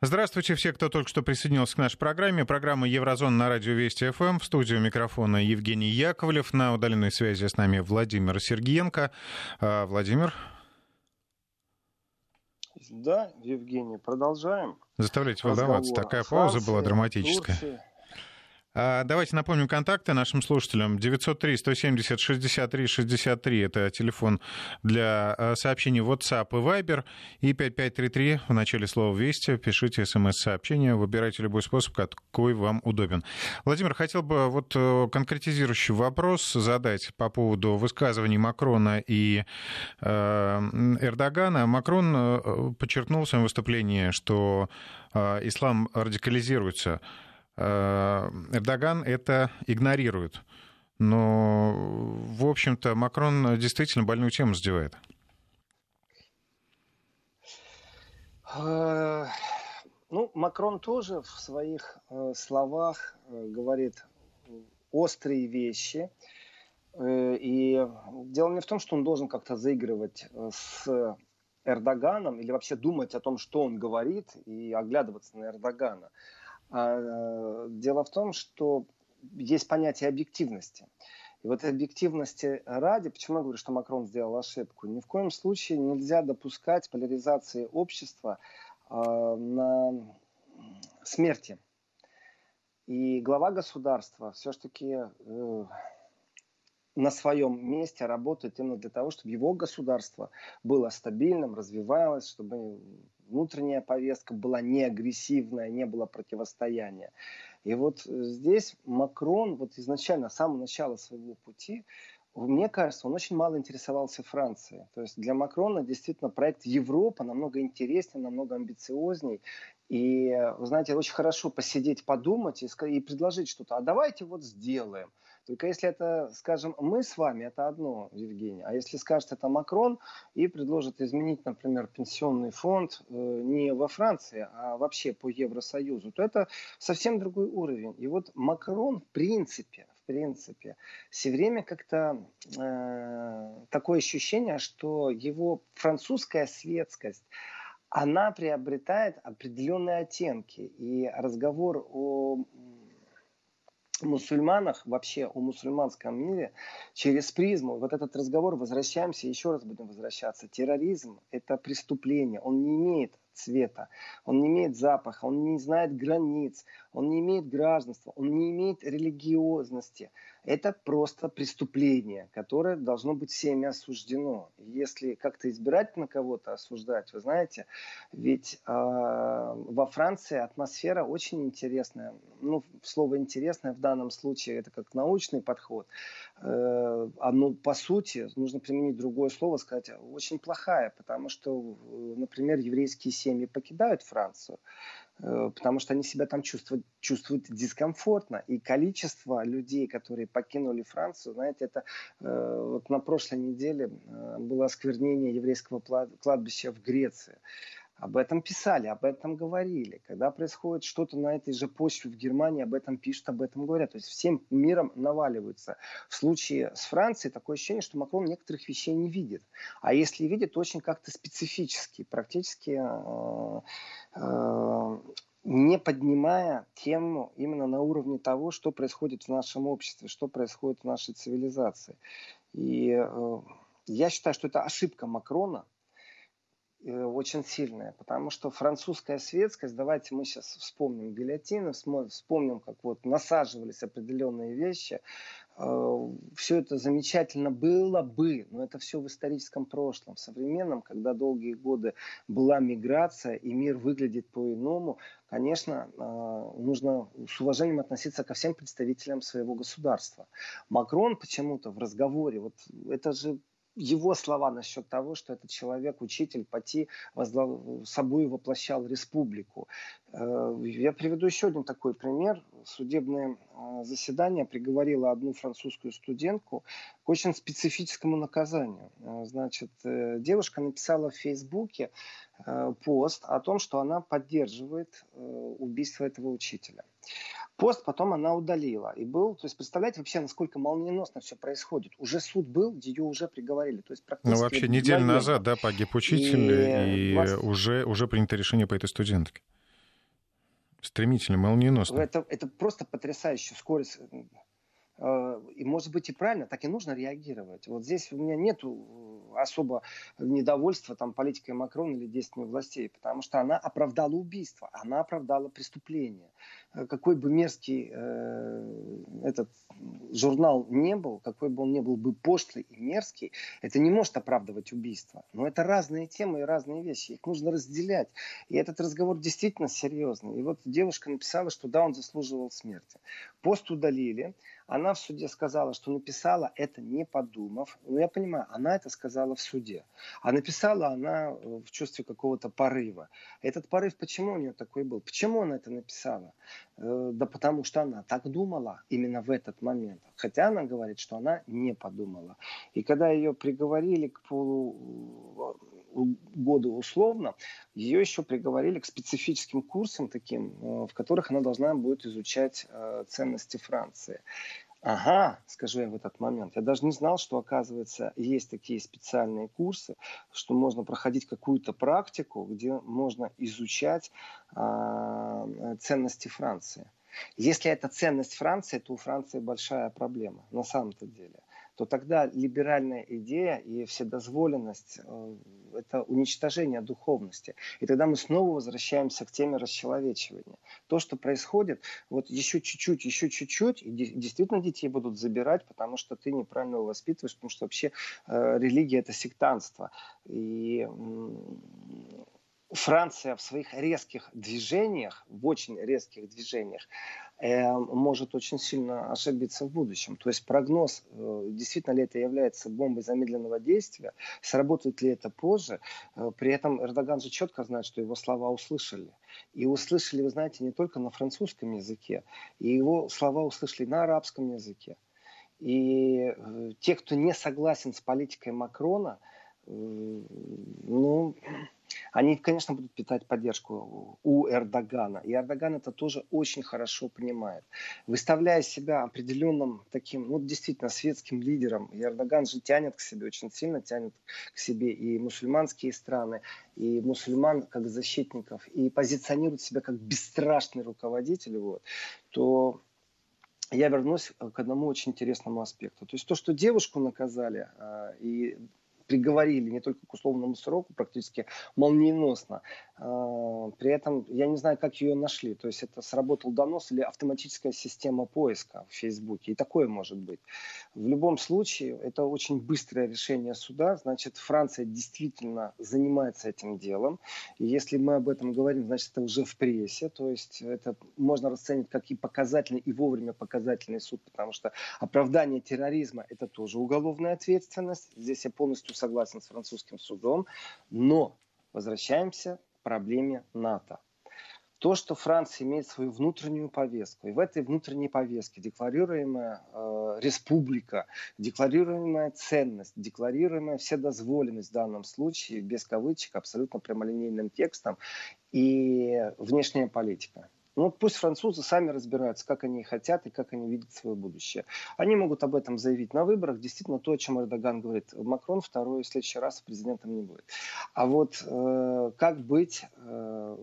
Здравствуйте все, кто только что присоединился к нашей программе. Программа «Еврозон» на радио Вести ФМ. В студию микрофона Евгений Яковлев. На удаленной связи с нами Владимир Сергиенко. А, Владимир. Да, Евгений, продолжаем. Заставляйте волноваться. Такая пауза была драматическая. Турции. А, давайте напомним контакты нашим слушателям. 903-170-63-63 — это телефон для а, сообщений WhatsApp и Viber. И 5533 в начале слова «Вести». Пишите смс-сообщение, выбирайте любой способ, какой вам удобен. Владимир, хотел бы вот э, конкретизирующий вопрос задать по поводу высказываний Макрона и э, Эрдогана. Макрон э, подчеркнул в своем выступлении, что ислам радикализируется Эрдоган это игнорирует. Но, в общем-то, Макрон действительно больную тему задевает. Э, ну, Макрон тоже в своих э, словах говорит острые вещи. И дело не в том, что он должен как-то заигрывать с Эрдоганом или вообще думать о том, что он говорит, и оглядываться на Эрдогана. А, э, дело в том, что есть понятие объективности. И вот объективности ради, почему я говорю, что Макрон сделал ошибку, ни в коем случае нельзя допускать поляризации общества э, на смерти. И глава государства все-таки э, на своем месте работает именно для того, чтобы его государство было стабильным, развивалось, чтобы внутренняя повестка была не агрессивная, не было противостояния. И вот здесь Макрон вот изначально, с самого начала своего пути, мне кажется, он очень мало интересовался Францией. То есть для Макрона действительно проект Европа намного интереснее, намного амбициозней. И, вы знаете, очень хорошо посидеть, подумать и, и предложить что-то. А давайте вот сделаем. Только если это, скажем, мы с вами, это одно, Евгений. А если скажет это Макрон и предложит изменить, например, пенсионный фонд э, не во Франции, а вообще по Евросоюзу, то это совсем другой уровень. И вот Макрон в принципе, в принципе, все время как-то э, такое ощущение, что его французская светскость, она приобретает определенные оттенки. И разговор о мусульманах, вообще о мусульманском мире через призму. Вот этот разговор, возвращаемся, еще раз будем возвращаться. Терроризм – это преступление, он не имеет цвета, он не имеет запаха, он не знает границ, он не имеет гражданства, он не имеет религиозности. Это просто преступление, которое должно быть всеми осуждено. Если как-то избирать на кого-то осуждать, вы знаете, ведь э, во Франции атмосфера очень интересная. Ну, слово интересное в данном случае это как научный подход. Э, оно, по сути, нужно применить другое слово, сказать, очень плохая, потому что, например, еврейские семьи покидают Францию. Э, потому что они себя там чувствуют, чувствуют дискомфортно. И количество людей, которые покинули Францию, знаете, это э, вот на прошлой неделе э, было осквернение еврейского кладбища в Греции. Об этом писали, об этом говорили. Когда происходит что-то на этой же почве в Германии, об этом пишут, об этом говорят. То есть всем миром наваливаются. В случае с Францией такое ощущение, что Макрон некоторых вещей не видит. А если видит, то очень как-то специфически, практически э, э, не поднимая тему именно на уровне того, что происходит в нашем обществе, что происходит в нашей цивилизации. И э, я считаю, что это ошибка Макрона – очень сильная, потому что французская светскость, давайте мы сейчас вспомним гильотины, вспомним, как вот насаживались определенные вещи, э, все это замечательно было бы, но это все в историческом прошлом. В современном, когда долгие годы была миграция и мир выглядит по-иному, конечно, э, нужно с уважением относиться ко всем представителям своего государства. Макрон почему-то в разговоре, вот это же его слова насчет того, что этот человек, учитель, Пати, собой воплощал республику. Э, я приведу еще один такой пример. Судебное э, заседание приговорило одну французскую студентку к очень специфическому наказанию. Э, значит, девушка написала в Фейсбуке пост о том, что она поддерживает убийство этого учителя. Пост потом она удалила. И был, то есть представляете вообще, насколько молниеносно все происходит. Уже суд был, ее уже приговорили. То есть ну вообще неделю назад, да, погиб учитель, и, и вас... уже, уже принято решение по этой студентке. Стремительно, молниеносно. Это, это просто потрясающая скорость Э, и может быть и правильно, так и нужно реагировать. Вот здесь у меня нет особо недовольства там, политикой Макрона или действиями властей, потому что она оправдала убийство, она оправдала преступление. Э, какой бы мерзкий э, этот журнал не был, какой бы он не был бы пошлый и мерзкий, это не может оправдывать убийство. Но это разные темы и разные вещи. Их нужно разделять. И этот разговор действительно серьезный. И вот девушка написала, что да, он заслуживал смерти. Пост удалили. Она в суде сказала, что написала это не подумав. Ну, я понимаю, она это сказала в суде. А написала она э, в чувстве какого-то порыва. Этот порыв, почему у нее такой был? Почему она это написала? Э, да потому что она так думала именно в этот момент. Хотя она говорит, что она не подумала. И когда ее приговорили к полу года условно, ее еще приговорили к специфическим курсам таким, э, в которых она должна будет изучать э, ценности Франции. Ага, скажу я в этот момент. Я даже не знал, что, оказывается, есть такие специальные курсы, что можно проходить какую-то практику, где можно изучать э, ценности Франции. Если это ценность Франции, то у Франции большая проблема на самом-то деле то тогда либеральная идея и вседозволенность э, – это уничтожение духовности. И тогда мы снова возвращаемся к теме расчеловечивания. То, что происходит, вот еще чуть-чуть, еще чуть-чуть, и действительно детей будут забирать, потому что ты неправильно его воспитываешь, потому что вообще э, религия – это сектанство. И Франция в своих резких движениях, в очень резких движениях, может очень сильно ошибиться в будущем. То есть прогноз, э, действительно ли это является бомбой замедленного действия, сработает ли это позже. Э, при этом Эрдоган же четко знает, что его слова услышали. И услышали, вы знаете, не только на французском языке, и его слова услышали на арабском языке. И э, те, кто не согласен с политикой Макрона, э, ну, они, конечно, будут питать поддержку у Эрдогана. И Эрдоган это тоже очень хорошо понимает. Выставляя себя определенным таким, ну, действительно, светским лидером, и Эрдоган же тянет к себе, очень сильно тянет к себе и мусульманские страны, и мусульман как защитников, и позиционирует себя как бесстрашный руководитель, вот, то я вернусь к одному очень интересному аспекту. То есть то, что девушку наказали, а, и приговорили не только к условному сроку, практически молниеносно. А, при этом я не знаю, как ее нашли. То есть это сработал донос или автоматическая система поиска в Фейсбуке. И такое может быть. В любом случае, это очень быстрое решение суда. Значит, Франция действительно занимается этим делом. И если мы об этом говорим, значит, это уже в прессе. То есть это можно расценить как и показательный, и вовремя показательный суд, потому что оправдание терроризма – это тоже уголовная ответственность. Здесь я полностью согласен с французским судом, но возвращаемся к проблеме НАТО. То, что Франция имеет свою внутреннюю повестку, и в этой внутренней повестке декларируемая э, республика, декларируемая ценность, декларируемая вседозволенность в данном случае, без кавычек, абсолютно прямолинейным текстом, и внешняя политика. Ну, пусть французы сами разбираются, как они хотят и как они видят свое будущее. Они могут об этом заявить на выборах. Действительно, то, о чем Эрдоган говорит. Макрон второй в следующий раз президентом не будет. А вот э, как быть э,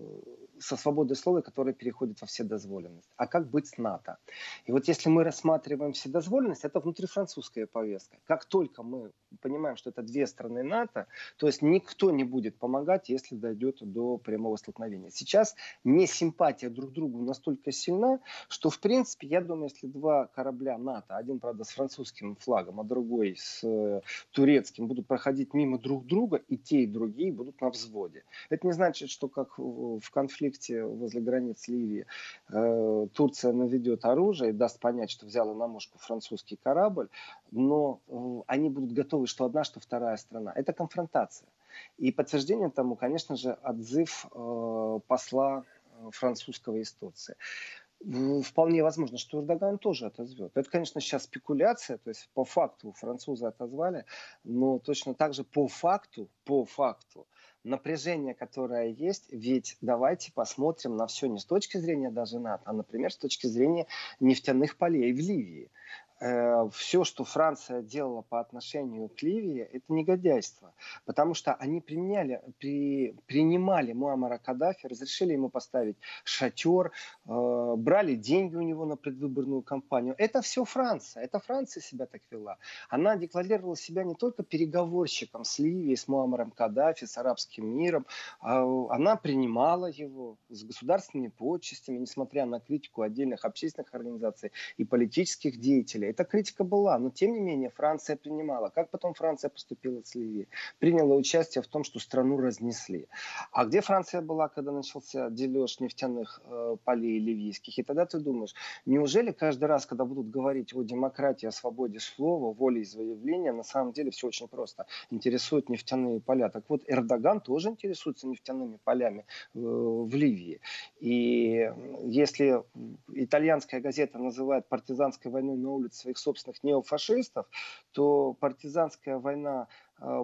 со свободой слова, которая переходит во вседозволенность. А как быть с НАТО? И вот если мы рассматриваем вседозволенность, это внутрифранцузская повестка. Как только мы понимаем, что это две страны НАТО, то есть никто не будет помогать, если дойдет до прямого столкновения. Сейчас не симпатия друг к другу настолько сильна, что в принципе, я думаю, если два корабля НАТО, один, правда, с французским флагом, а другой с э, турецким, будут проходить мимо друг друга, и те, и другие будут на взводе. Это не значит, что как в конфликте конфликте возле границ Ливии э, Турция наведет оружие и даст понять, что взяла на мушку французский корабль, но э, они будут готовы, что одна, что вторая страна. Это конфронтация. И подтверждением тому, конечно же, отзыв э, посла французского из Турции вполне возможно, что Эрдоган тоже отозвет. Это, конечно, сейчас спекуляция, то есть по факту французы отозвали, но точно так же по факту, по факту напряжение, которое есть, ведь давайте посмотрим на все не с точки зрения даже НАТО, а, например, с точки зрения нефтяных полей в Ливии. Э, все, что Франция делала по отношению к Ливии, это негодяйство. Потому что они применяли, при, принимали Муаммара Каддафи, разрешили ему поставить шатер, э, брали деньги у него на предвыборную кампанию. Это все Франция. Это Франция себя так вела. Она декларировала себя не только переговорщиком с Ливией, с Муаммаром Каддафи, с арабским миром. А она принимала его с государственными почестями, несмотря на критику отдельных общественных организаций и политических деятелей. Эта критика была, но тем не менее Франция принимала. Как потом Франция поступила с Ливией? Приняла участие в том, что страну разнесли. А где Франция была, когда начался дележ нефтяных э, полей ливийских? И тогда ты думаешь, неужели каждый раз, когда будут говорить о демократии, о свободе слова, воле изъявления, на самом деле все очень просто. Интересуют нефтяные поля. Так вот, Эрдоган тоже интересуется нефтяными полями э, в Ливии. И если итальянская газета называет партизанской войной на улице своих собственных неофашистов, то партизанская война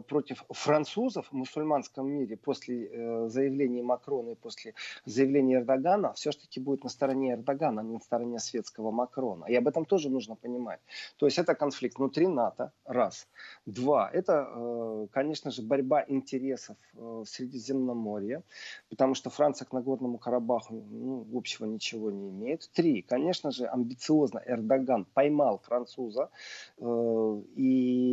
против французов в мусульманском мире после э, заявления Макрона и после заявления Эрдогана все-таки будет на стороне Эрдогана, а не на стороне светского Макрона. И об этом тоже нужно понимать. То есть это конфликт внутри НАТО, раз. Два, это, э, конечно же, борьба интересов в Средиземноморье, потому что Франция к Нагорному Карабаху ну, общего ничего не имеет. Три, конечно же, амбициозно Эрдоган поймал француза и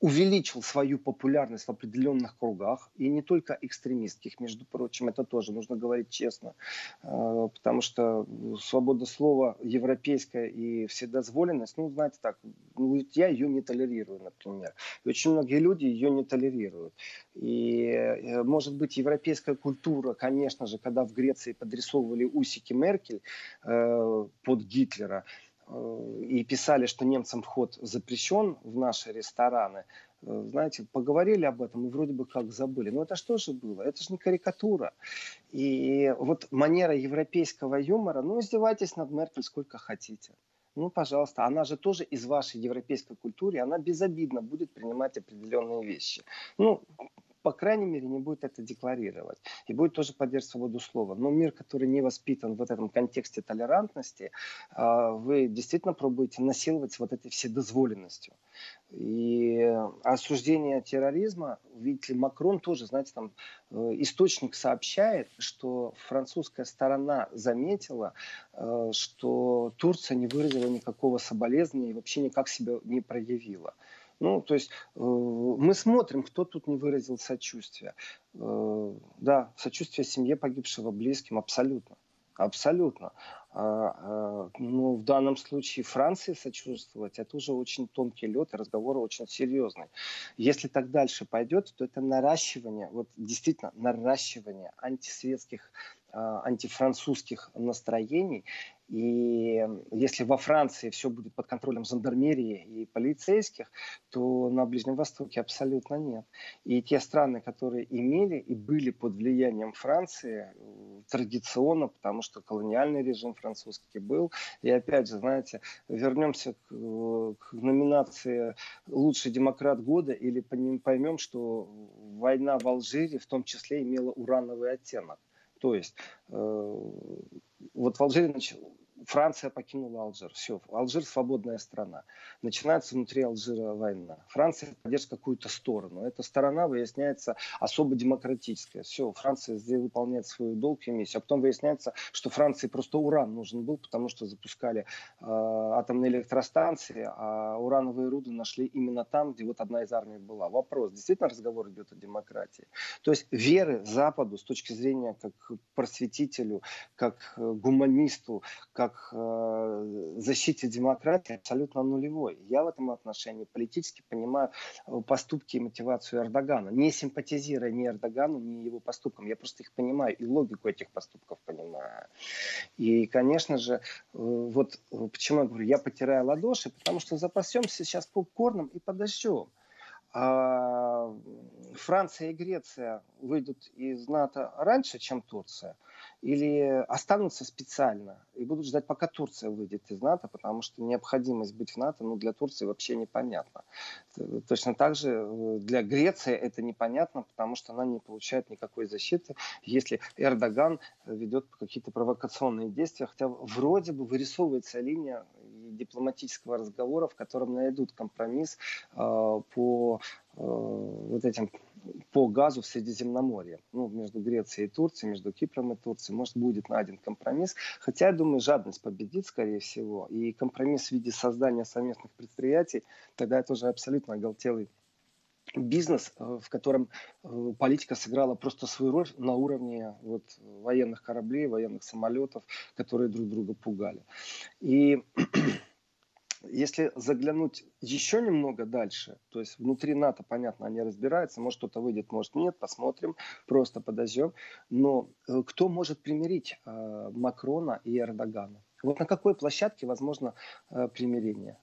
увеличил свою популярность в определенных кругах, и не только экстремистских, между прочим, это тоже нужно говорить честно, э, потому что свобода слова европейская и вседозволенность, ну, знаете так, ну, я ее не толерирую, например. И очень многие люди ее не толерируют. И, э, может быть, европейская культура, конечно же, когда в Греции подрисовывали усики Меркель э, под Гитлера, и писали, что немцам вход запрещен в наши рестораны, э, знаете, поговорили об этом и вроде бы как забыли. Но это что же было? Это же не карикатура. И вот манера европейского юмора, ну, издевайтесь над Меркель сколько хотите. Ну, пожалуйста, она же тоже из вашей европейской культуры, она безобидно будет принимать определенные вещи. Ну, по крайней мере, не будет это декларировать. И будет тоже поддерживать свободу слова. Но мир, который не воспитан в этом контексте толерантности, а, вы действительно пробуете насиловать вот этой вседозволенностью. И осуждение терроризма, видите ли, Макрон тоже, знаете, там э, источник сообщает, что французская сторона заметила, э, что Турция не выразила никакого соболезнования и вообще никак себя не проявила. Ну, то есть э, мы смотрим, кто тут не выразил сочувствия. Э, да, сочувствие семье погибшего, близким, абсолютно. Абсолютно. А, а, ну, в данном случае Франции сочувствовать, это уже очень тонкий лед, и разговор очень серьезный. Если так дальше пойдет, то это наращивание, вот действительно наращивание антисветских, а, антифранцузских настроений. И если во Франции все будет под контролем жандармерии и полицейских, то на Ближнем Востоке абсолютно нет. И те страны, которые имели и были под влиянием Франции традиционно, потому что колониальный режим французский был. И опять же, знаете, вернемся к, э, к номинации «Лучший демократ года» или поймем, что война в Алжире в том числе имела урановый оттенок. То есть э, вот в Алжире Франция покинула Алжир. Все, Алжир свободная страна. Начинается внутри Алжира война. Франция поддержит какую-то сторону. Эта сторона выясняется особо демократическая. Все, Франция здесь выполняет свою долг и миссию. А потом выясняется, что Франции просто уран нужен был, потому что запускали э, атомные электростанции, а урановые руды нашли именно там, где вот одна из армий была. Вопрос, действительно разговор идет о демократии? То есть веры Западу с точки зрения как просветителю, как э, гуманисту, как как э, защите демократии абсолютно нулевой. Я в этом отношении политически понимаю э, поступки и мотивацию Эрдогана, не симпатизируя ни Эрдогану, ни его поступкам. Я просто их понимаю и логику этих поступков понимаю. И, конечно же, э, вот почему я говорю, я потираю ладоши, потому что запасемся сейчас попкорном и подождем. А Франция и Греция выйдут из НАТО раньше, чем Турция – или останутся специально и будут ждать, пока Турция выйдет из НАТО, потому что необходимость быть в НАТО ну, для Турции вообще непонятна. Точно так же э, для Греции это непонятно, потому что она не получает никакой защиты, если Эрдоган ведет какие-то провокационные действия, хотя вроде бы вырисовывается линия дипломатического разговора, в котором найдут компромисс э, по э, вот этим по газу в Средиземноморье. Ну, между Грецией и Турцией, между Кипром и Турцией. Может, будет найден компромисс. Хотя, я думаю, жадность победит, скорее всего. И компромисс в виде создания совместных предприятий, тогда это уже абсолютно оголтелый бизнес, э, в котором э, политика сыграла просто свою роль на уровне вот, военных кораблей, военных самолетов, которые друг друга пугали. И если заглянуть еще немного дальше, то есть внутри НАТО, понятно, они разбираются, может кто-то выйдет, может нет, посмотрим, просто подождем. Но э, кто может примирить э, Макрона и Эрдогана? Вот на какой площадке возможно э, примирение?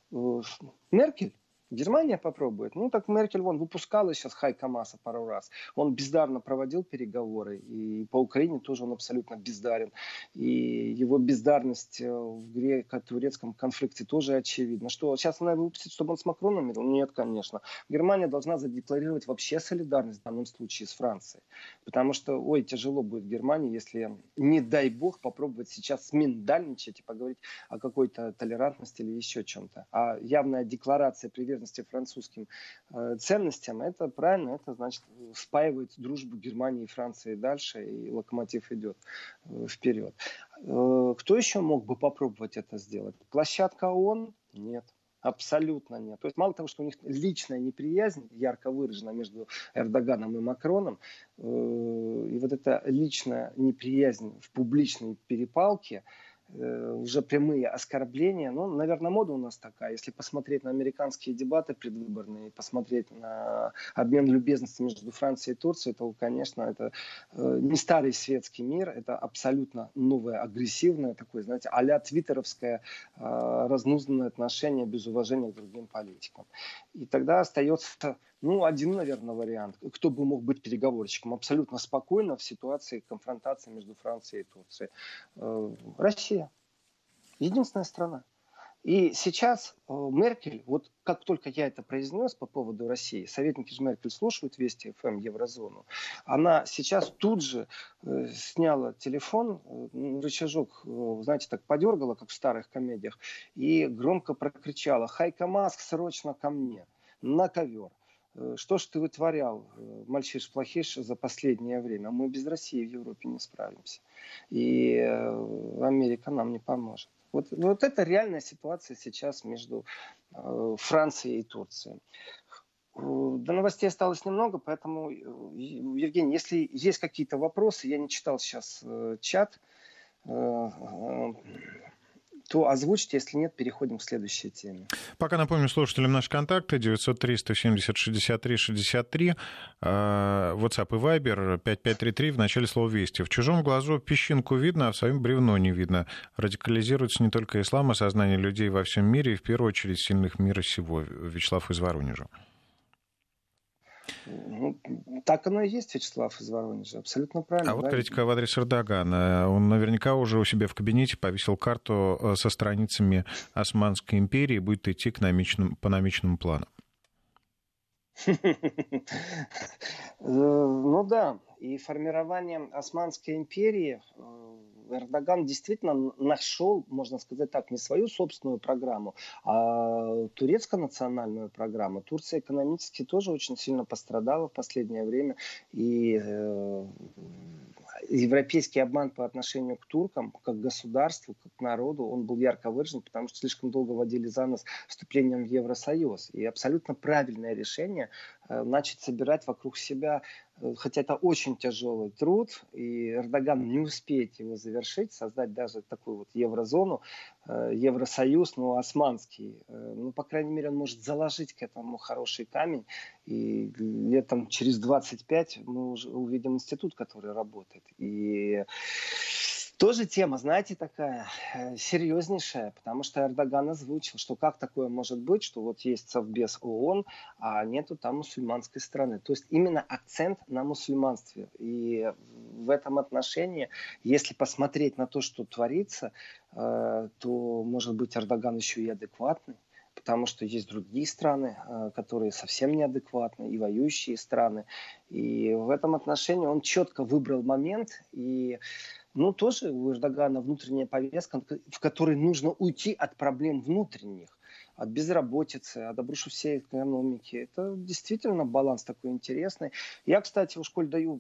Меркель? Германия попробует. Ну, так Меркель, вон, выпускала сейчас Хайка Маса пару раз. Он бездарно проводил переговоры. И по Украине тоже он абсолютно бездарен. И его бездарность э, в греко-турецком конфликте тоже очевидна. Что, сейчас она выпустит, чтобы он с Макроном мирил? Нет, конечно. Германия должна задекларировать вообще солидарность в данном случае с Францией. Потому что, ой, тяжело будет Германии, если, не дай бог, попробовать сейчас сминдальничать и поговорить о какой-то толерантности или еще чем-то. А явная декларация приверженности приверженности французским э, ценностям, это правильно, это значит спаивает дружбу Германии и Франции дальше, и локомотив идет э, вперед. Э, кто еще мог бы попробовать это сделать? Площадка ООН? Нет. Абсолютно нет. То есть мало того, что у них личная неприязнь ярко выражена между Эрдоганом и Макроном, и вот эта личная неприязнь в публичной перепалке – Э, уже прямые оскорбления. Ну, наверное, мода у нас такая. Если посмотреть на американские дебаты предвыборные, посмотреть на обмен любезностей между Францией и Турцией, то, конечно, это э, не старый светский мир, это абсолютно новое, агрессивное такое, знаете, а-ля твиттеровское э, разнузданное отношение без уважения к другим политикам. И тогда остается ну, один, наверное, вариант. Кто бы мог быть переговорщиком? Абсолютно спокойно в ситуации конфронтации между Францией и Турцией. Э, Россия. Единственная страна. И сейчас э, Меркель, вот как только я это произнес по поводу России, советники же Меркель слушают Вести ФМ Еврозону, она сейчас тут же э, сняла телефон, рычажок, знаете, так подергала, как в старых комедиях, и громко прокричала «Хайка Маск, срочно ко мне!» на ковер. Э, что ж ты вытворял, э, мальчиш-плохиш, за последнее время? Мы без России в Европе не справимся. И э, Америка нам не поможет. Вот, вот это реальная ситуация сейчас между Францией и Турцией. До новостей осталось немного, поэтому, Евгений, если есть какие-то вопросы, я не читал сейчас чат, то озвучьте, если нет, переходим к следующей теме. Пока напомню слушателям наши контакты 903-170-63-63, WhatsApp и Viber 5533 в начале слова «Вести». В чужом глазу песчинку видно, а в своем бревно не видно. Радикализируется не только ислам, а сознание людей во всем мире и в первую очередь сильных мира сего. Вячеслав из Воронежа. Ну, так оно и есть, Вячеслав из Воронежа. Абсолютно правильно. А вот критика в адрес Эрдогана. Он наверняка уже у себя в кабинете повесил карту э, со страницами Османской империи и будет идти к намеченным, по намеченному плану. Ну да, и формирование Османской империи э, Эрдоган действительно нашел, можно сказать так, не свою собственную программу, а турецко-национальную программу. Турция экономически тоже очень сильно пострадала в последнее время. И э, европейский обман по отношению к туркам, как государству, как народу, он был ярко выражен, потому что слишком долго водили за нос вступлением в Евросоюз. И абсолютно правильное решение э, начать собирать вокруг себя хотя это очень тяжелый труд, и Эрдоган не успеет его завершить, создать даже такую вот еврозону, э, Евросоюз, но османский. Э, ну, по крайней мере, он может заложить к этому хороший камень, и летом через 25 мы уже увидим институт, который работает. И тоже тема, знаете, такая э, серьезнейшая, потому что Эрдоган озвучил, что как такое может быть, что вот есть Совбез ООН, а нету там мусульманской страны. То есть именно акцент на мусульманстве. И в этом отношении, если посмотреть на то, что творится, э, то, может быть, Эрдоган еще и адекватный потому что есть другие страны, э, которые совсем неадекватны, и воюющие страны. И в этом отношении он четко выбрал момент и Ну, тоже у Эрдогана внутренняя повестка, в которой нужно уйти от проблем внутренних от безработицы, от обрушившей экономики. Это действительно баланс такой интересный. Я, кстати, в школе даю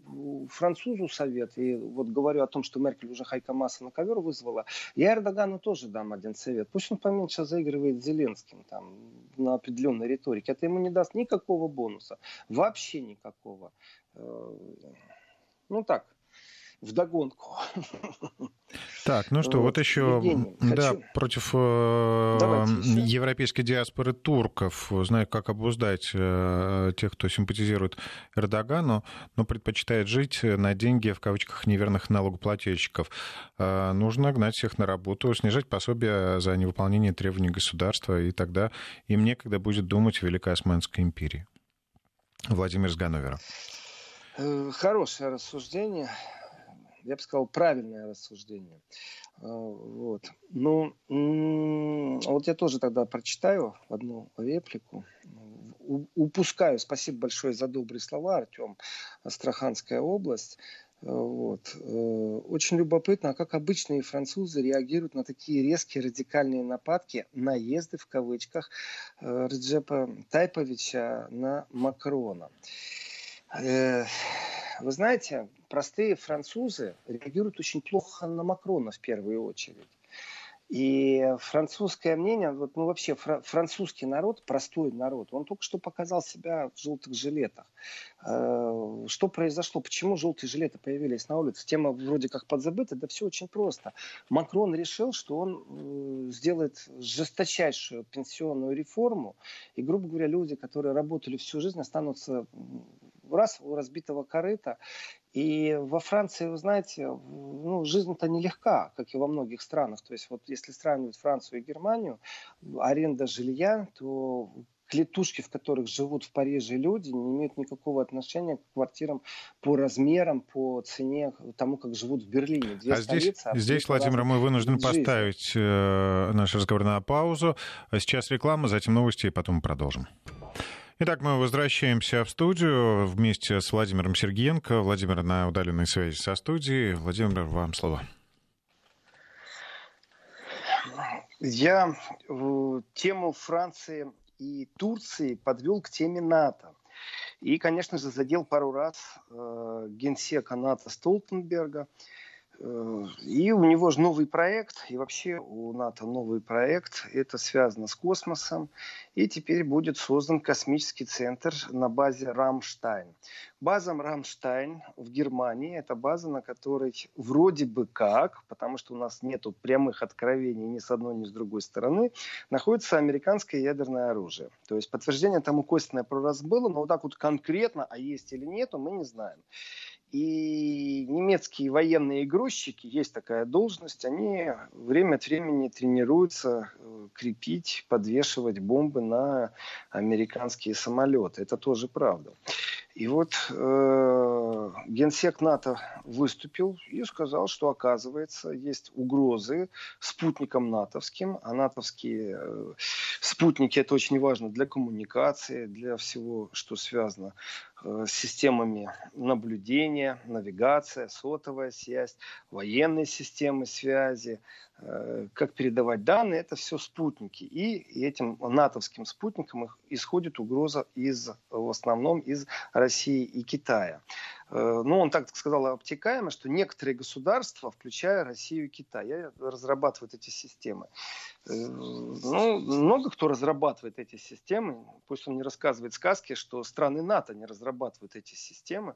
французу совет, и вот говорю о том, что Меркель уже Хайка Масса на ковер вызвала. Я Эрдогану тоже дам один совет. Пусть он поменьше заигрывает с Зеленским там, на определенной риторике. Это ему не даст никакого бонуса. Вообще никакого. Э, ну так, вдогонку. Так, ну что, вот, вот еще да, против э, европейской диаспоры турков. Знаю, как обуздать э, тех, кто симпатизирует Эрдогану, но предпочитает жить на деньги, в кавычках, неверных налогоплательщиков. Э, нужно гнать всех на работу, снижать пособия за невыполнение требований государства, и тогда им некогда будет думать о Великой Османской империи. Владимир Сгановера. Хорошее рассуждение я бы сказал, правильное рассуждение. А, вот. Ну, вот я тоже тогда прочитаю одну реплику. Упускаю. Спасибо большое за добрые слова, Артем. Астраханская область. А, вот. Э, очень любопытно, а как обычные французы реагируют на такие резкие радикальные нападки, наезды в кавычках э, Реджепа Тайповича на Макрона. Э, вы знаете, простые французы реагируют очень плохо на Макрона в первую очередь. И французское мнение, вот, ну вообще фра- французский народ, простой народ, он только что показал себя в желтых жилетах. Э, что произошло? Почему желтые жилеты появились на улице? Тема вроде как подзабыта, да все очень просто. Макрон решил, что он э, сделает жесточайшую пенсионную реформу, и, грубо говоря, люди, которые работали всю жизнь, останутся раз у разбитого корыта. И во Франции, вы знаете, ну, жизнь-то нелегка, как и во многих странах. То есть вот если сравнивать Францию и Германию, аренда жилья, то клетушки, в которых живут в Париже люди, не имеют никакого отношения к квартирам по размерам, по цене, тому, как живут в Берлине. Две а здесь, здесь Владимир, мы вынуждены жизнь. поставить э, наш разговор на паузу. Сейчас реклама, затем новости, и потом продолжим. Итак, мы возвращаемся в студию вместе с Владимиром Сергеенко. Владимир на удаленной связи со студией. Владимир, вам слово. Я тему Франции и Турции подвел к теме НАТО. И, конечно же, задел пару раз э, генсека НАТО Столтенберга – Э, и у него же новый проект, и вообще у НАТО новый проект, это связано с космосом, и теперь будет создан космический центр на базе Рамштайн. База Рамштайн в Германии, это база, на которой вроде бы как, потому что у нас нет прямых откровений ни с одной, ни с другой стороны, находится американское ядерное оружие. То есть подтверждение тому косвенное про раз было, но вот так вот конкретно, а есть или нет, мы не знаем. И немецкие военные грузчики, есть такая должность, они время от времени тренируются э, крепить, подвешивать бомбы на американские самолеты. Это тоже правда. И вот э, генсек НАТО выступил и сказал, что оказывается есть угрозы спутникам натовским, а натовские э, спутники это очень важно для коммуникации, для всего, что связано э, с системами наблюдения, навигация, сотовая связь, военные системы связи, как передавать данные, это все спутники. И этим натовским спутникам исходит угроза из, в основном из России и Китая. Э, ну, он так сказал обтекаемо, что некоторые государства, включая Россию и Китай, разрабатывают эти системы. Э, ну, много кто разрабатывает эти системы. Пусть он не рассказывает сказки, что страны НАТО не разрабатывают эти системы.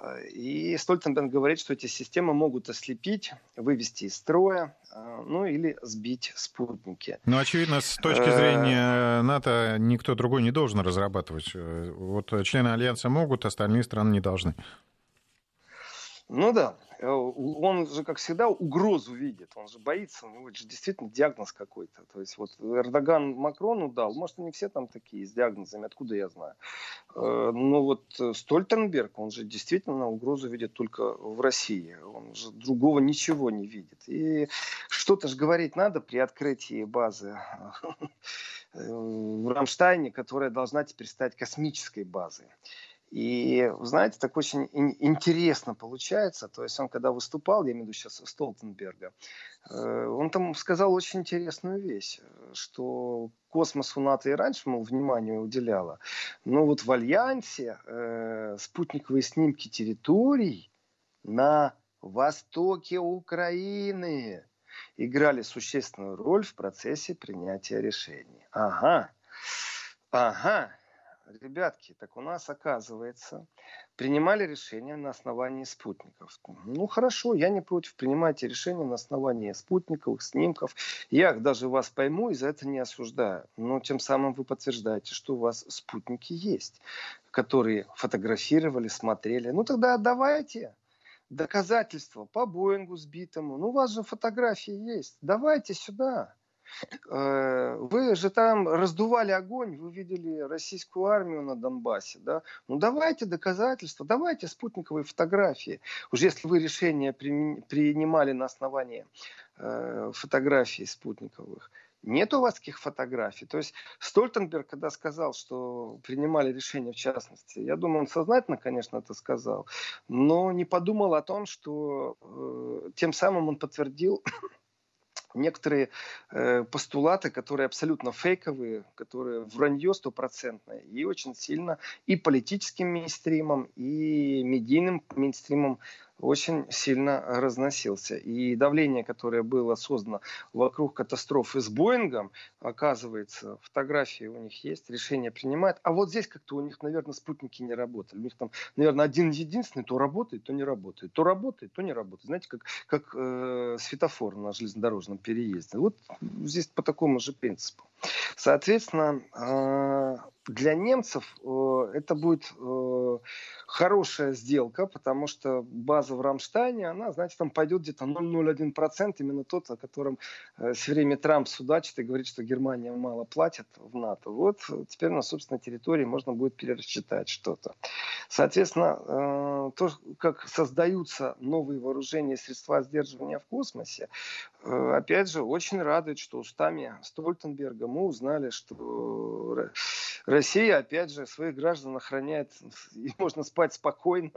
Э, и Стольтенберг говорит, что эти системы могут ослепить, вывести из строя, ну или сбить спутники. Ну, очевидно, с точки зрения НАТО никто другой не должен разрабатывать. Вот члены Альянса могут, остальные страны не должны. Ну да, э, он же, как всегда, угрозу видит, он же боится, у него же действительно диагноз какой-то. То есть вот Эрдоган Макрону дал, может, они все там такие с диагнозами, откуда я знаю. Э, но вот Стольтенберг, он же действительно угрозу видит только в России, он же другого ничего не видит. И что-то же говорить надо при открытии базы э, в Рамштайне, которая должна теперь стать космической базой. И, знаете, так очень интересно получается. То есть он, когда выступал, я имею в виду сейчас Столтенберга, э, он там сказал очень интересную вещь, что космосу НАТО и раньше, мол, внимание уделяло. Но вот в Альянсе э, спутниковые снимки территорий на востоке Украины играли существенную роль в процессе принятия решений. Ага, ага, ребятки, так у нас, оказывается, принимали решения на основании спутников. Ну, хорошо, я не против, принимайте решения на основании спутниковых снимков. Я даже вас пойму и за это не осуждаю. Но тем самым вы подтверждаете, что у вас спутники есть, которые фотографировали, смотрели. Ну, тогда давайте доказательства по Боингу сбитому. Ну, у вас же фотографии есть. Давайте сюда. Э, вы же там раздували огонь, вы видели российскую армию на Донбассе, да? Ну давайте доказательства, давайте спутниковые фотографии. Уже если вы решение принимали на основании э, фотографий спутниковых, нет у вас таких фотографий. То есть Стольтенберг, когда сказал, что принимали решение в частности, я думаю, он сознательно, конечно, это сказал, но не подумал о том, что э, тем самым он подтвердил некоторые э, постулаты, которые абсолютно фейковые, которые вранье стопроцентное, и очень сильно и политическим мейнстримом, и медийным мейнстримом очень сильно разносился. И давление, которое было создано вокруг катастрофы с Боингом, оказывается, фотографии у них есть, решения принимают. А вот здесь как-то у них, наверное, спутники не работали. У них там, наверное, один единственный, то работает, то не работает. То работает, то не работает. Знаете, как, как э, светофор на железнодорожном переезде. Вот здесь по такому же принципу. Соответственно, э, для немцев э, это будет э, хорошая сделка, потому что база в Рамштайне, она, знаете, там пойдет где-то 0,01%, именно тот, о котором все время Трамп судачит и говорит, что Германия мало платит в НАТО. Вот теперь на собственной территории можно будет перерасчитать что-то. Соответственно, то, как создаются новые вооружения и средства сдерживания в космосе, опять же, очень радует, что устами Стольтенберга мы узнали, что Россия, опять же, своих граждан охраняет, и можно спать спокойно,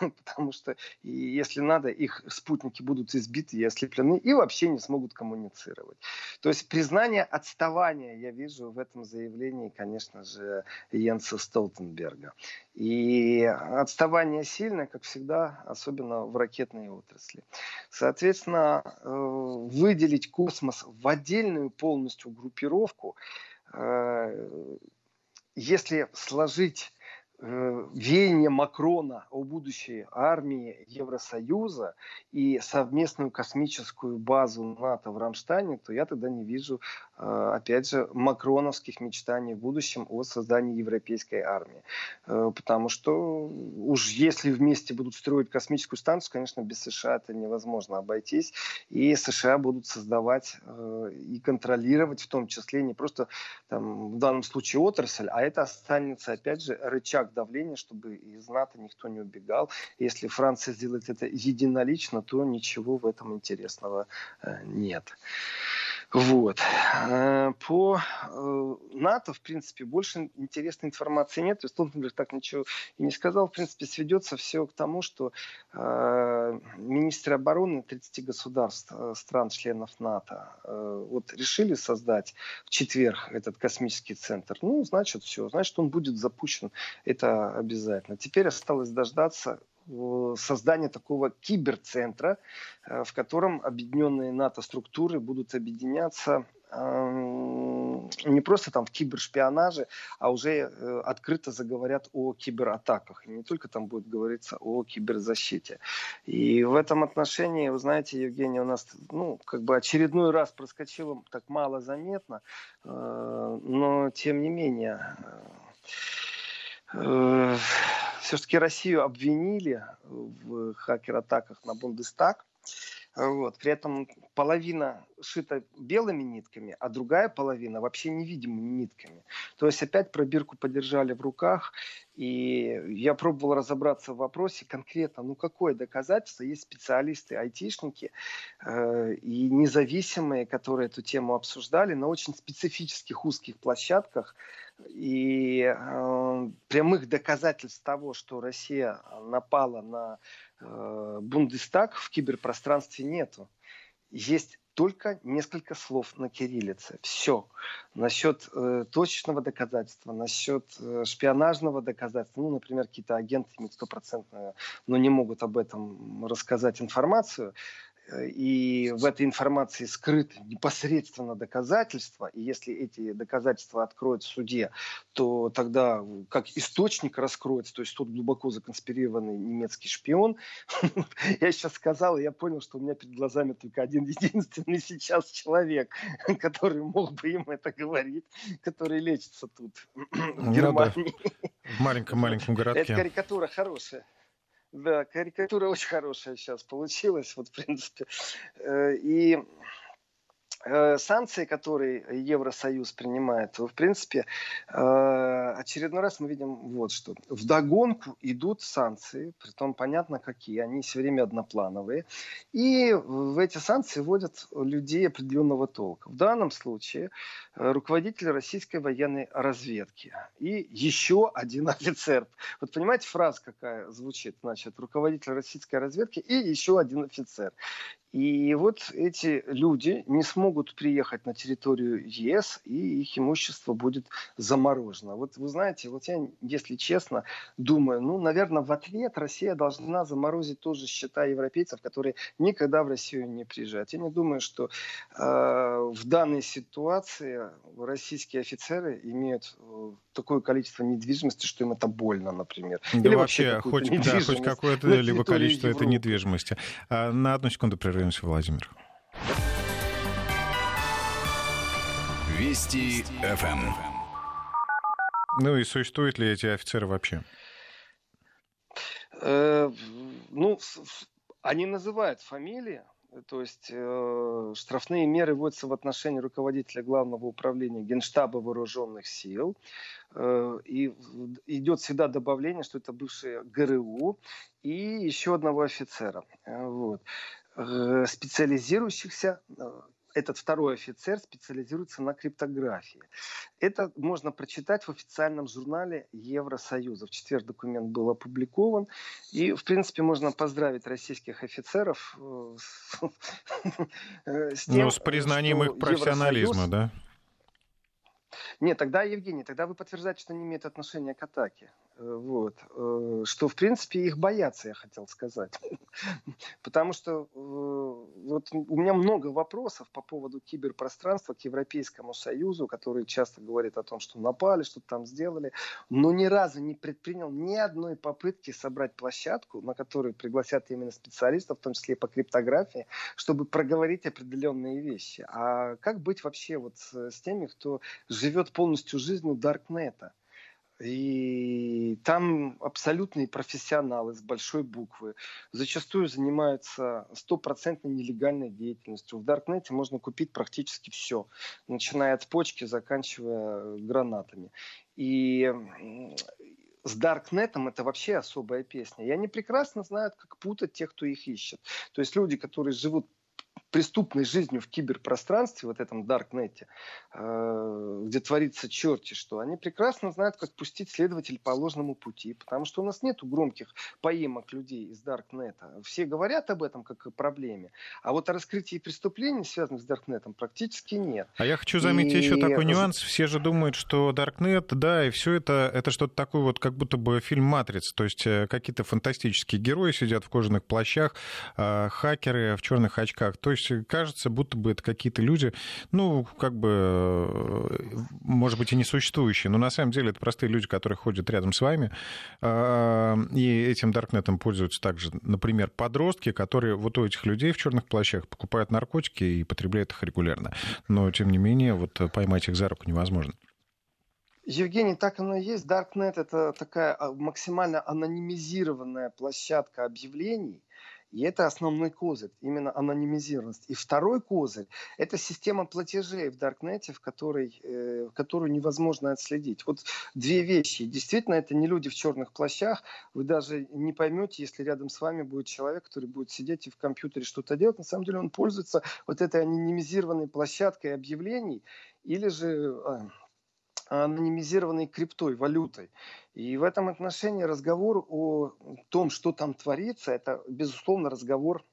потому что, и если надо, их спутники будут избиты и ослеплены, и вообще не смогут коммуницировать. То есть признание отставания я вижу в этом заявлении, конечно же, Йенса Столтенберга. И отставание сильное, как всегда, особенно в ракетной отрасли. Соответственно, э, выделить космос в отдельную полностью группировку э, если сложить веяние Макрона о будущей армии Евросоюза и совместную космическую базу НАТО в Рамштайне, то я тогда не вижу, э, опять же, макроновских мечтаний в будущем о создании европейской армии. Э, потому что уж если вместе будут строить космическую станцию, конечно, без США это невозможно обойтись. И США будут создавать и контролировать в том числе не просто там, в данном случае отрасль, а это останется, опять же, рычаг рычаг давления, чтобы из НАТО никто не убегал. Если Франция сделает это единолично, то ничего в этом интересного э, нет. Вот. Э, по э, НАТО, в принципе, больше интересной информации нет. То есть Столтенберг так ничего и не сказал. В принципе, сведется все к тому, что э, министры обороны 30 государств, стран-членов НАТО, вот решили создать в четверг этот космический центр. Ну, значит, все. Значит, он будет запущен. Это обязательно. Теперь осталось дождаться создание такого киберцентра, э, в котором объединенные НАТО-структуры будут объединяться эм, не просто там в кибершпионаже, а уже э, открыто заговорят о кибератаках. И не только там будет говориться о киберзащите. И в этом отношении, вы знаете, Евгений, у нас ну, как бы очередной раз проскочило так мало заметно, э, но тем не менее все-таки Россию обвинили в хакер-атаках на Бундестаг. Вот. При этом половина шита белыми нитками, а другая половина вообще невидимыми нитками. То есть опять пробирку подержали в руках. И я пробовал разобраться в вопросе конкретно, ну какое доказательство. Есть специалисты, айтишники э, и независимые, которые эту тему обсуждали на очень специфических узких площадках И э, прямых доказательств того, что Россия напала на э, Бундестаг в киберпространстве нету. Есть только несколько слов на кириллице. Все. Насчет э, точечного доказательства, насчет э, шпионажного доказательства, ну, например, какие-то агенты имеют стопроцентную, но не могут об этом рассказать информацию, и в этой информации скрыты непосредственно доказательства, и если эти доказательства откроют в суде, то тогда как источник раскроется, то есть тот глубоко законспирированный немецкий шпион. Я сейчас сказал, и я понял, что у меня перед глазами только один единственный сейчас человек, который мог бы им это говорить, который лечится тут, в ну Германии. В маленьком-маленьком городке. Это карикатура хорошая. Да, карикатура очень хорошая сейчас получилась, вот в принципе. Э, и санкции, которые Евросоюз принимает, в принципе, э, очередной раз мы видим вот что. В догонку идут санкции, при том понятно какие, они все время одноплановые. И в эти санкции вводят людей определенного толка. В данном случае э, руководитель российской военной разведки и еще один офицер. Вот понимаете, фраза какая звучит? Значит, руководитель российской разведки и еще один офицер. И вот эти люди не смогут приехать на территорию ЕС, и их имущество будет заморожено. Вот вы знаете, вот я, если честно, думаю, ну, наверное, в ответ Россия должна заморозить тоже счета европейцев, которые никогда в Россию не приезжают. Я не думаю, что э, в данной ситуации российские офицеры имеют э, такое количество недвижимости, что им это больно, например. Да Или вообще, хоть, да, хоть какое-то либо количество Европы. этой недвижимости. А, на одну секунду прервемся, Владимир. Вести ФМ. Ну и существуют ли эти офицеры вообще? Э, ну, они называют фамилии, то есть э, штрафные меры вводятся в отношении руководителя главного управления Генштаба вооруженных сил. Э, и идет всегда добавление, что это бывшие ГРУ и еще одного офицера. Э, вот. Э, специализирующихся э, этот второй офицер специализируется на криптографии. Это можно прочитать в официальном журнале Евросоюза. В четверг документ был опубликован. И, в принципе, можно поздравить российских офицеров э, с, тем, ну, с признанием их профессионализма, да? Нет, тогда, Евгений, тогда вы подтверждаете, что не имеет отношения к атаке. Вот. Э, что, в принципе, их боятся, я хотел сказать. Потому что э, вот у меня много вопросов по поводу киберпространства к Европейскому Союзу, который часто говорит о том, что напали, что там сделали, но ни разу не предпринял ни одной попытки собрать площадку, на которую пригласят именно специалистов, в том числе по криптографии, чтобы проговорить определенные вещи. А как быть вообще вот с теми, кто живет полностью жизнью Даркнета? И там абсолютные профессионалы с большой буквы. Зачастую занимаются стопроцентной нелегальной деятельностью. В Даркнете можно купить практически все, начиная от почки, заканчивая гранатами. И с Даркнетом это вообще особая песня. И они прекрасно знают, как путать тех, кто их ищет. То есть люди, которые живут преступной жизнью в киберпространстве, вот этом Даркнете, э, где творится черти что, они прекрасно знают, как пустить следователь по ложному пути, потому что у нас нет громких поимок людей из Даркнета. Все говорят об этом как о проблеме, а вот о раскрытии преступлений, связанных с Даркнетом, практически нет. А я хочу заметить и... еще такой нюанс. Все же думают, что Даркнет, да, и все это, это что-то такое вот, как будто бы фильм «Матрица», то есть э, какие-то фантастические герои сидят в кожаных плащах, э, хакеры в черных очках. То есть кажется, будто бы это какие-то люди, ну, как бы, э, может быть, и несуществующие, но на самом деле это простые люди, которые ходят рядом с вами, а, и этим даркнетом пользуются также, например, подростки, которые вот у этих людей в черных плащах покупают наркотики и потребляют их регулярно. Но, тем не менее, вот поймать их за руку невозможно. Евгений, так оно и есть. Darknet – это такая а, максимально анонимизированная площадка объявлений, и это основной козырь, именно анонимизированность. И второй козырь – это система платежей в Даркнете, в которой, э, которую невозможно отследить. Вот две вещи. Действительно, это не люди в черных плащах. Вы даже не поймете, если рядом с вами будет человек, который будет сидеть и в компьютере что-то делать. На самом деле он пользуется вот этой анонимизированной площадкой объявлений или же а, анонимизированной криптой, валютой. И в этом отношении разговор о том, что там творится, это, безусловно, разговор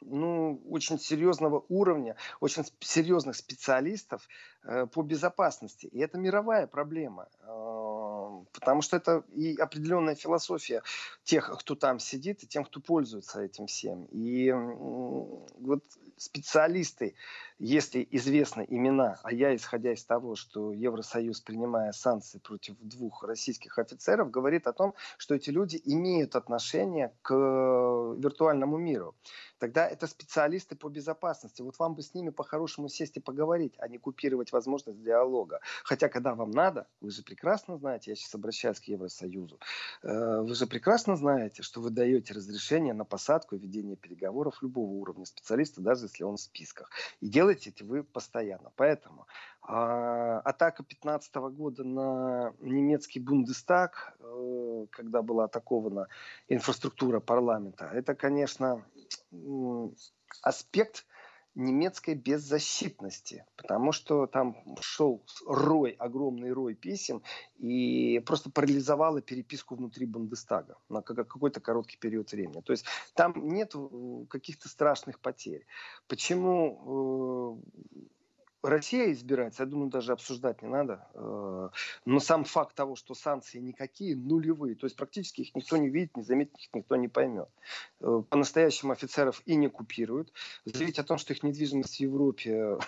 ну, очень серьезного уровня, очень серьезных специалистов э, по безопасности. И это мировая проблема. Э, потому что это и определенная философия тех, кто там сидит, и тем, кто пользуется этим всем. И вот специалисты, если известны имена, а я, исходя из того, что Евросоюз, принимая санкции против двух российских офицеров, говорит о том, что эти люди имеют отношение к виртуальному миру тогда это специалисты по безопасности. Вот вам бы с ними по-хорошему сесть и поговорить, а не купировать возможность диалога. Хотя, когда вам надо, вы же прекрасно знаете, я сейчас обращаюсь к Евросоюзу, э, вы же прекрасно знаете, что вы даете разрешение на посадку и ведение переговоров любого уровня специалиста, даже если он в списках. И делаете это вы постоянно. Поэтому а, атака 15 года на немецкий Бундестаг, э, когда была атакована инфраструктура парламента, это, конечно, аспект немецкой беззащитности, потому что там шел рой, огромный рой писем и просто парализовало переписку внутри Бундестага на какой-то короткий период времени. То есть там нет каких-то страшных потерь. Почему э, Россия избирается, я думаю, даже обсуждать не надо. Э, но сам факт того, что санкции никакие, нулевые, то есть практически их никто не видит, не заметит, их никто не поймет. Э, по-настоящему офицеров и не купируют. Заявить о том, что их недвижимость в Европе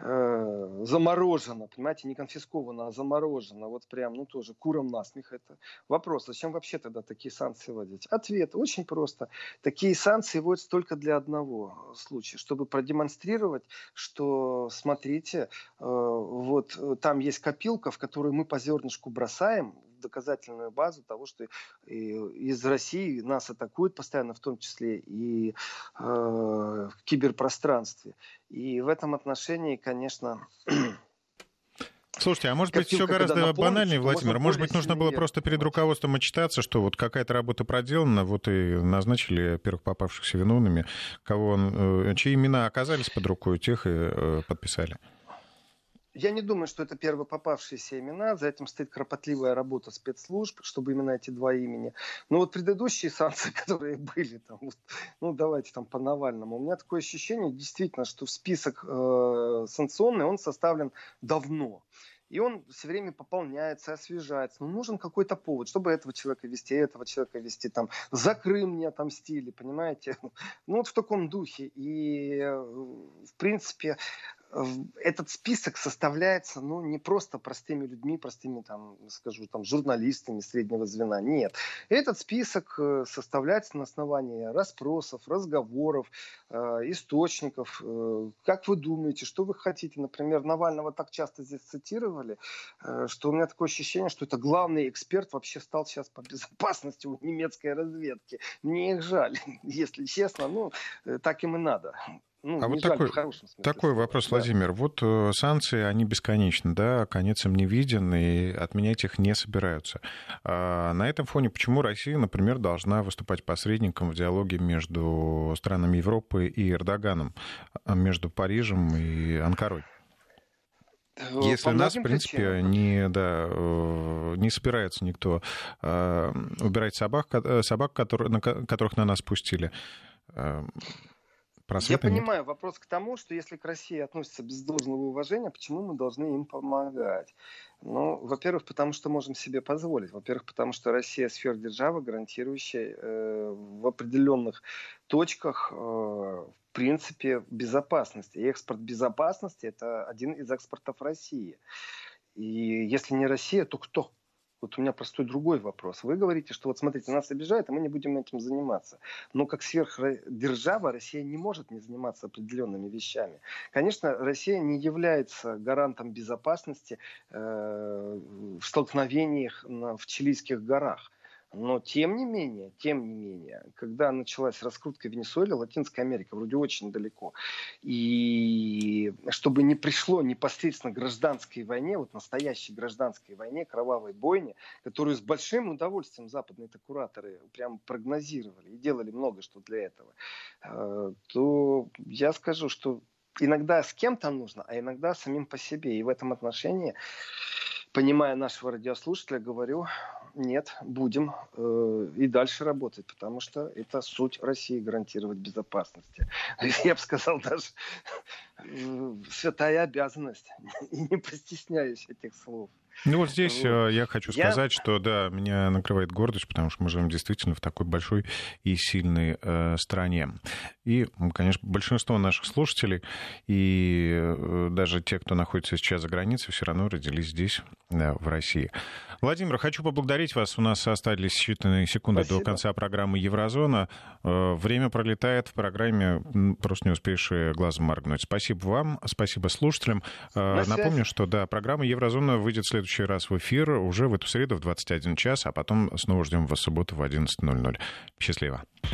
э, заморожено, понимаете, не конфисковано, а заморожено, вот прям, ну тоже куром насмех это. Вопрос, зачем вообще тогда такие санкции вводить? Ответ очень просто. Такие санкции вводятся только для одного случая, чтобы продемонстрировать, что, смотрите, э, вот э, там есть копилка, в которую мы по зернышку бросаем, доказательную базу того, что из России нас атакуют постоянно, в том числе и э, в киберпространстве. И в этом отношении, конечно, Слушайте, а может быть все гораздо банальнее, Владимир? Может быть нужно было просто перед руководством отчитаться, что вот какая-то работа проделана, вот и назначили первых попавшихся виновными, кого он, э, чьи имена оказались под рукой, тех и э, подписали. Я не думаю, что это первые попавшиеся имена. За этим стоит кропотливая работа спецслужб, чтобы именно эти два имени. Но вот предыдущие санкции, которые были, там, вот, ну давайте там по Навальному, у меня такое ощущение действительно, что в список э, санкционный он составлен давно. И он все время пополняется, освежается. Но нужен какой-то повод, чтобы этого человека вести, этого человека вести. Там, за Крым не отомстили, понимаете? Ну вот в таком духе. И, э, в принципе, этот список составляется, ну, не просто простыми людьми, простыми, там, скажу, там, журналистами среднего звена. Нет. Этот список э, составляется на основании расспросов, разговоров, э, источников. Э, как вы думаете, что вы хотите? Например, Навального так часто здесь цитировали, э, что у меня такое ощущение, что это главный эксперт вообще стал сейчас по безопасности у немецкой разведки. Мне их жаль, если честно. Ну, э, так им и надо. Ну, а вот такой, такой вопрос, да. Владимир. Вот э, санкции, они бесконечны, да, конец им не виден, и отменять их не собираются. А на этом фоне почему Россия, например, должна выступать посредником в диалоге между странами Европы и Эрдоганом, а между Парижем и Анкарой? Э, Если нас, в принципе, причинам. не, да, э, не собирается никто э, убирать собак, собак которые, на, которых на нас пустили, Просвета Я понимаю, нет. вопрос к тому, что если к России относятся без должного уважения, почему мы должны им помогать? Ну, во-первых, потому что можем себе позволить. Во-первых, потому что Россия сфер-держава, гарантирующая э, в определенных точках, э, в принципе, безопасность. И экспорт безопасности – это один из экспортов России. И если не Россия, то кто? Вот у меня простой другой вопрос. Вы говорите, что вот смотрите, нас обижают, а мы не будем этим заниматься. Но как сверхдержава Россия не может не заниматься определенными вещами. Конечно, Россия не является гарантом безопасности э, в столкновениях на, в Чилийских горах. Но тем не менее, тем не менее, когда началась раскрутка Венесуэлы, Латинская Америка вроде очень далеко, и чтобы не пришло непосредственно гражданской войне, вот настоящей гражданской войне, кровавой бойне, которую с большим удовольствием западные кураторы прям прогнозировали и делали много что для этого, э, то я скажу, что иногда с кем-то нужно, а иногда самим по себе. И в этом отношении, понимая нашего радиослушателя, говорю, нет, будем э, и дальше работать, потому что это суть России гарантировать безопасность. Я бы сказал даже э, святая обязанность. И не постесняюсь этих слов. Ну вот здесь вот. Э, я хочу сказать, я... что да, меня накрывает гордость, потому что мы живем действительно в такой большой и сильной э, стране. И, конечно, большинство наших слушателей и э, даже те, кто находится сейчас за границей, все равно родились здесь, э, в России. Владимир, хочу поблагодарить вас. У нас остались считанные секунды Спасибо. до конца программы Еврозона. Э, время пролетает в программе, просто не успеешь глазом моргнуть. Спасибо вам, спасибо слушателям. На Напомню, что да, программа Еврозона выйдет в следующий раз в эфир уже в эту среду в 21 час, а потом снова ждем вас в субботу в 11.00. Счастливо.